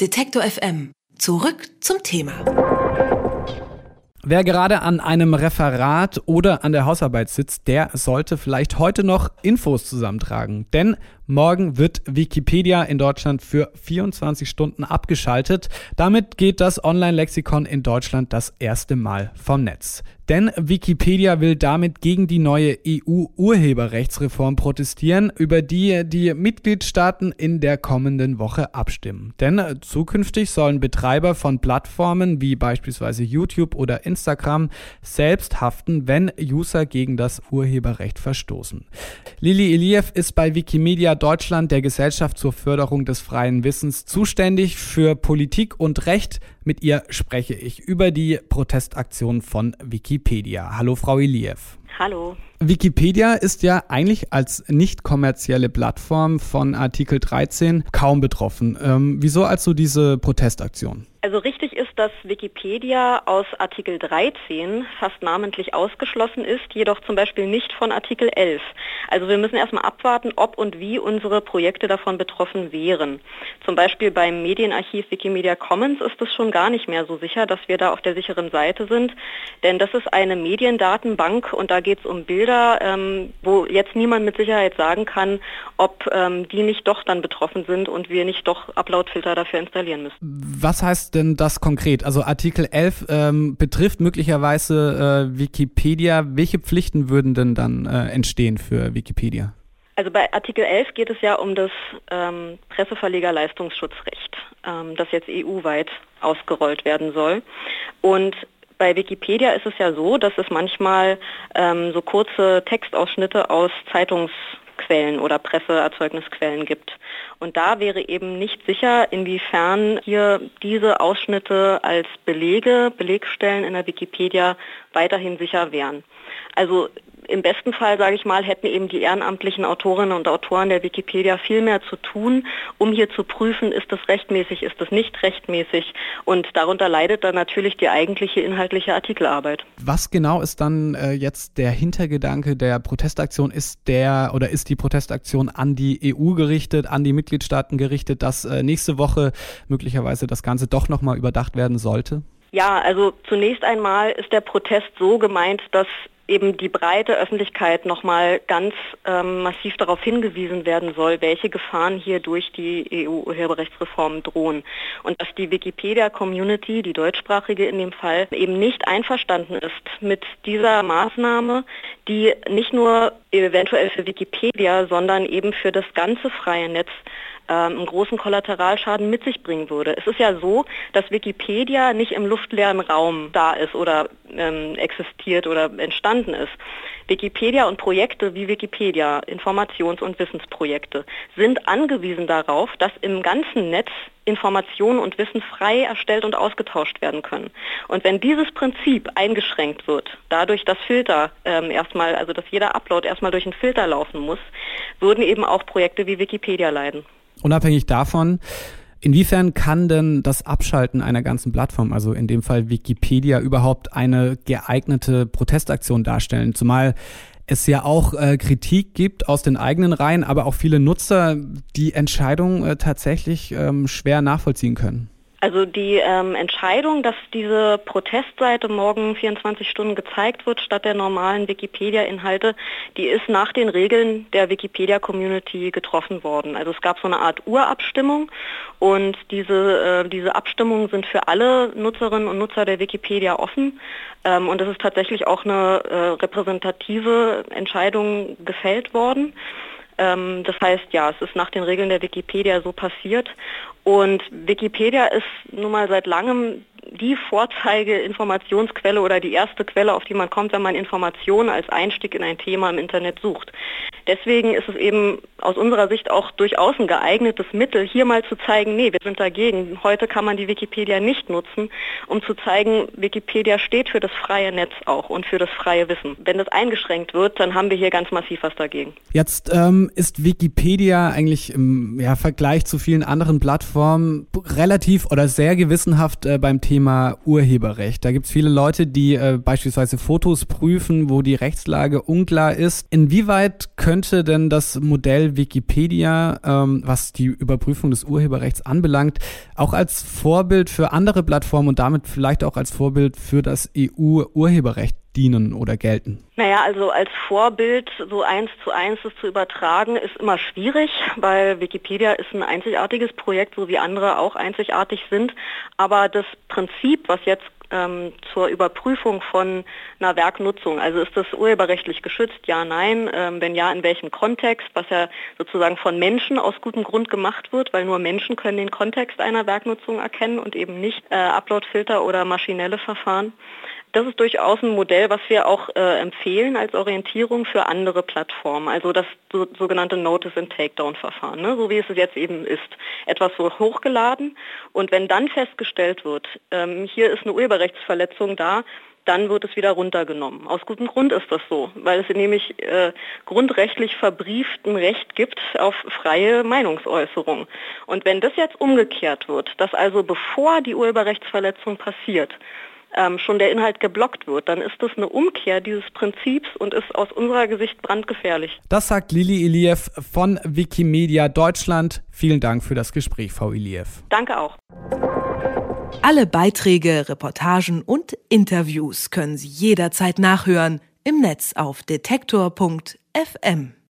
Detektor FM. Zurück zum Thema. Wer gerade an einem Referat oder an der Hausarbeit sitzt, der sollte vielleicht heute noch Infos zusammentragen. Denn Morgen wird Wikipedia in Deutschland für 24 Stunden abgeschaltet. Damit geht das Online-Lexikon in Deutschland das erste Mal vom Netz. Denn Wikipedia will damit gegen die neue EU-Urheberrechtsreform protestieren, über die die Mitgliedstaaten in der kommenden Woche abstimmen. Denn zukünftig sollen Betreiber von Plattformen wie beispielsweise YouTube oder Instagram selbst haften, wenn User gegen das Urheberrecht verstoßen. Lili Iliev ist bei Wikimedia Deutschland der Gesellschaft zur Förderung des freien Wissens zuständig für Politik und Recht. Mit ihr spreche ich über die Protestaktion von Wikipedia. Hallo, Frau Iliev. Hallo. Wikipedia ist ja eigentlich als nicht kommerzielle Plattform von Artikel 13 kaum betroffen. Ähm, wieso also diese Protestaktion? Also richtig ist, dass Wikipedia aus Artikel 13 fast namentlich ausgeschlossen ist, jedoch zum Beispiel nicht von Artikel 11. Also wir müssen erstmal abwarten, ob und wie unsere Projekte davon betroffen wären. Zum Beispiel beim Medienarchiv Wikimedia Commons ist es schon gar nicht mehr so sicher, dass wir da auf der sicheren Seite sind, denn das ist eine Mediendatenbank und da geht es um Bilder, ähm, wo jetzt niemand mit Sicherheit sagen kann, ob ähm, die nicht doch dann betroffen sind und wir nicht doch Uploadfilter dafür installieren müssen. Was heißt denn das konkret? Also Artikel 11 ähm, betrifft möglicherweise äh, Wikipedia. Welche Pflichten würden denn dann äh, entstehen für Wikipedia? Also bei Artikel 11 geht es ja um das ähm, Presseverlegerleistungsschutzrecht, ähm, das jetzt EU-weit ausgerollt werden soll. Und bei Wikipedia ist es ja so, dass es manchmal ähm, so kurze Textausschnitte aus Zeitungs Quellen oder Presseerzeugnisquellen gibt. Und da wäre eben nicht sicher, inwiefern hier diese Ausschnitte als Belege, Belegstellen in der Wikipedia weiterhin sicher wären. Also im besten Fall, sage ich mal, hätten eben die ehrenamtlichen Autorinnen und Autoren der Wikipedia viel mehr zu tun, um hier zu prüfen, ist das rechtmäßig, ist das nicht rechtmäßig. Und darunter leidet dann natürlich die eigentliche inhaltliche Artikelarbeit. Was genau ist dann äh, jetzt der Hintergedanke der Protestaktion? Ist der oder ist die Protestaktion an die EU gerichtet, an die Mitgliedstaaten gerichtet, dass äh, nächste Woche möglicherweise das Ganze doch nochmal überdacht werden sollte? Ja, also zunächst einmal ist der Protest so gemeint, dass eben die breite Öffentlichkeit nochmal ganz ähm, massiv darauf hingewiesen werden soll, welche Gefahren hier durch die EU-Urheberrechtsreform drohen. Und dass die Wikipedia-Community, die deutschsprachige in dem Fall, eben nicht einverstanden ist mit dieser Maßnahme, die nicht nur eventuell für Wikipedia, sondern eben für das ganze freie Netz einen großen Kollateralschaden mit sich bringen würde. Es ist ja so, dass Wikipedia nicht im luftleeren Raum da ist oder ähm, existiert oder entstanden ist. Wikipedia und Projekte wie Wikipedia, Informations- und Wissensprojekte, sind angewiesen darauf, dass im ganzen Netz Informationen und Wissen frei erstellt und ausgetauscht werden können. Und wenn dieses Prinzip eingeschränkt wird, dadurch, dass Filter ähm, erstmal, also dass jeder Upload erstmal durch einen Filter laufen muss, würden eben auch Projekte wie Wikipedia leiden. Unabhängig davon, inwiefern kann denn das Abschalten einer ganzen Plattform, also in dem Fall Wikipedia, überhaupt eine geeignete Protestaktion darstellen? Zumal es ja auch äh, Kritik gibt aus den eigenen Reihen, aber auch viele Nutzer, die Entscheidung äh, tatsächlich ähm, schwer nachvollziehen können. Also die ähm, Entscheidung, dass diese Protestseite morgen 24 Stunden gezeigt wird statt der normalen Wikipedia-Inhalte, die ist nach den Regeln der Wikipedia-Community getroffen worden. Also es gab so eine Art Urabstimmung und diese, äh, diese Abstimmungen sind für alle Nutzerinnen und Nutzer der Wikipedia offen. Ähm, und es ist tatsächlich auch eine äh, repräsentative Entscheidung gefällt worden. Ähm, das heißt, ja, es ist nach den Regeln der Wikipedia so passiert. Und Wikipedia ist nun mal seit langem die Vorzeige-Informationsquelle oder die erste Quelle, auf die man kommt, wenn man Informationen als Einstieg in ein Thema im Internet sucht. Deswegen ist es eben aus unserer Sicht auch durchaus ein geeignetes Mittel, hier mal zu zeigen, nee, wir sind dagegen. Heute kann man die Wikipedia nicht nutzen, um zu zeigen, Wikipedia steht für das freie Netz auch und für das freie Wissen. Wenn das eingeschränkt wird, dann haben wir hier ganz massiv was dagegen. Jetzt ähm, ist Wikipedia eigentlich im ja, Vergleich zu vielen anderen Plattformen relativ oder sehr gewissenhaft äh, beim Thema Urheberrecht. Da gibt es viele Leute, die äh, beispielsweise Fotos prüfen, wo die Rechtslage unklar ist. Inwieweit könnte denn das Modell Wikipedia, ähm, was die Überprüfung des Urheberrechts anbelangt, auch als Vorbild für andere Plattformen und damit vielleicht auch als Vorbild für das EU-Urheberrecht dienen oder gelten? Naja, also als Vorbild so eins zu eins das zu übertragen, ist immer schwierig, weil Wikipedia ist ein einzigartiges Projekt, so wie andere auch einzigartig sind. Aber das Prinzip, was jetzt ähm, zur Überprüfung von einer Werknutzung. Also ist das urheberrechtlich geschützt? Ja, nein. Ähm, wenn ja, in welchem Kontext? Was ja sozusagen von Menschen aus gutem Grund gemacht wird, weil nur Menschen können den Kontext einer Werknutzung erkennen und eben nicht äh, Uploadfilter oder maschinelle Verfahren. Das ist durchaus ein Modell, was wir auch äh, empfehlen als Orientierung für andere Plattformen. Also das so, sogenannte Notice and Takedown Verfahren, ne? so wie es jetzt eben ist. Etwas so hochgeladen und wenn dann festgestellt wird, ähm, hier ist eine Urheberrechtsverletzung da, dann wird es wieder runtergenommen. Aus gutem Grund ist das so, weil es nämlich äh, grundrechtlich verbrieft ein Recht gibt auf freie Meinungsäußerung. Und wenn das jetzt umgekehrt wird, dass also bevor die Urheberrechtsverletzung passiert, ähm, schon der Inhalt geblockt wird, dann ist das eine Umkehr dieses Prinzips und ist aus unserer Gesicht brandgefährlich. Das sagt Lili Iliev von Wikimedia Deutschland. Vielen Dank für das Gespräch, Frau Iliev. Danke auch. Alle Beiträge, Reportagen und Interviews können Sie jederzeit nachhören im Netz auf detektor.fm.